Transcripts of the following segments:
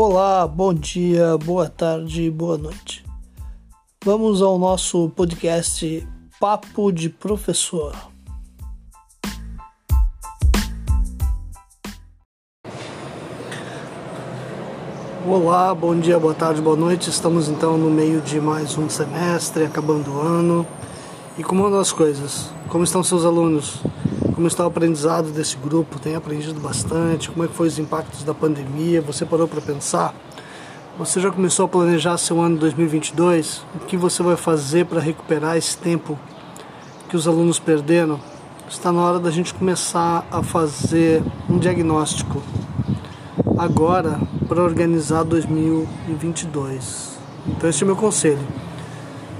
Olá, bom dia, boa tarde, boa noite. Vamos ao nosso podcast Papo de Professor. Olá, bom dia, boa tarde, boa noite. Estamos então no meio de mais um semestre, acabando o ano. E como andam as coisas? Como estão seus alunos? Como está o aprendizado desse grupo? Tem aprendido bastante? Como é que foi os impactos da pandemia? Você parou para pensar? Você já começou a planejar seu ano 2022? O que você vai fazer para recuperar esse tempo que os alunos perderam? Está na hora da gente começar a fazer um diagnóstico agora para organizar 2022. Então esse é o meu conselho.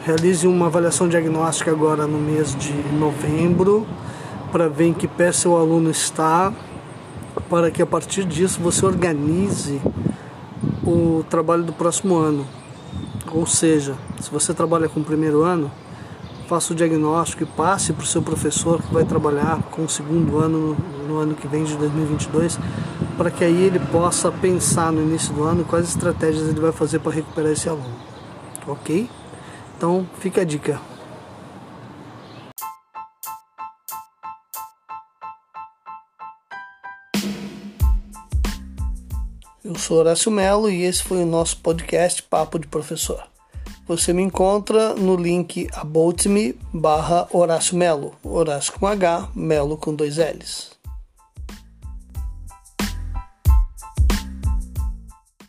Realize uma avaliação diagnóstica agora no mês de novembro para ver em que pé seu aluno está, para que a partir disso você organize o trabalho do próximo ano. Ou seja, se você trabalha com o primeiro ano, faça o diagnóstico e passe para o seu professor que vai trabalhar com o segundo ano no, no ano que vem de 2022, para que aí ele possa pensar no início do ano quais estratégias ele vai fazer para recuperar esse aluno. Ok? Então fica a dica. Eu sou Horácio Melo e esse foi o nosso podcast Papo de Professor. Você me encontra no link aboutme barra Horácio Melo, Horácio com H, Melo com dois L's.